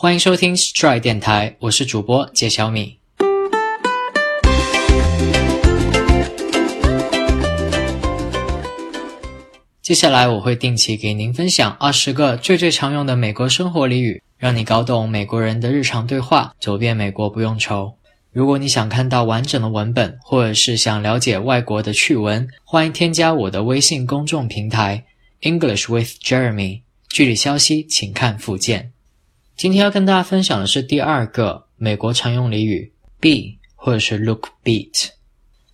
欢迎收听 Stride 电台，我是主播杰小米。接下来我会定期给您分享二十个最最常用的美国生活俚语，让你搞懂美国人的日常对话，走遍美国不用愁。如果你想看到完整的文本，或者是想了解外国的趣闻，欢迎添加我的微信公众平台 English with Jeremy。具体消息请看附件。今天要跟大家分享的是第二个美国常用俚语 “be” 或者是 “look beat”，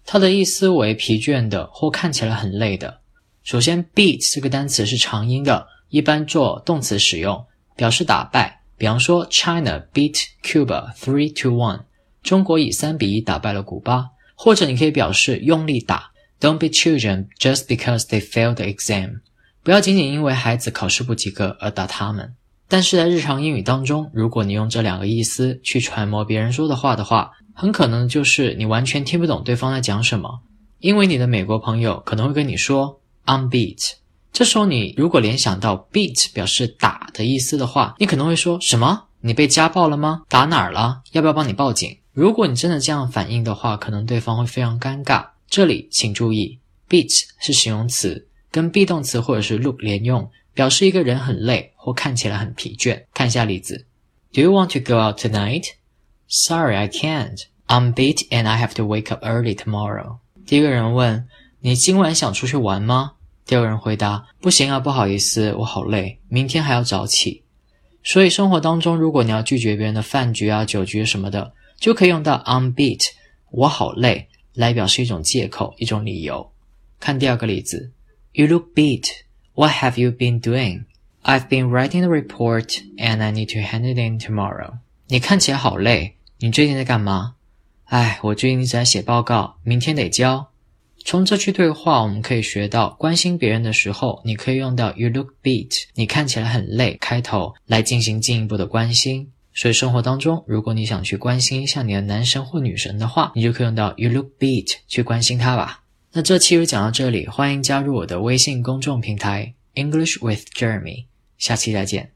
它的意思为疲倦的或看起来很累的。首先，“beat” 这个单词是长音的，一般做动词使用，表示打败。比方说，China beat Cuba three to one，中国以三比一打败了古巴。或者你可以表示用力打，Don't beat children just because they failed the exam，不要仅仅因为孩子考试不及格而打他们。但是在日常英语当中，如果你用这两个意思去揣摩别人说的话的话，很可能就是你完全听不懂对方在讲什么，因为你的美国朋友可能会跟你说 I'm beat，这时候你如果联想到 beat 表示打的意思的话，你可能会说什么？你被家暴了吗？打哪儿了？要不要帮你报警？如果你真的这样反应的话，可能对方会非常尴尬。这里请注意，beat 是形容词，跟 be 动词或者是 look 连用。表示一个人很累或看起来很疲倦。看一下例子：Do you want to go out tonight? Sorry, I can't. I'm beat and I have to wake up early tomorrow. 第一个人问：“你今晚想出去玩吗？”第二个人回答：“不行啊，不好意思，我好累，明天还要早起。”所以生活当中，如果你要拒绝别人的饭局啊、酒局什么的，就可以用到 I'm beat，我好累，来表示一种借口、一种理由。看第二个例子：You look beat. What have you been doing? I've been writing the report and I need to hand it in tomorrow. 你看起来好累，你最近在干嘛？哎，我最近一直在写报告，明天得交。从这句对话，我们可以学到，关心别人的时候，你可以用到 "You look beat"，你看起来很累，开头来进行进一步的关心。所以生活当中，如果你想去关心一下你的男神或女神的话，你就可以用到 "You look beat" 去关心他吧。那这期就讲到这里，欢迎加入我的微信公众平台 English with Jeremy，下期再见。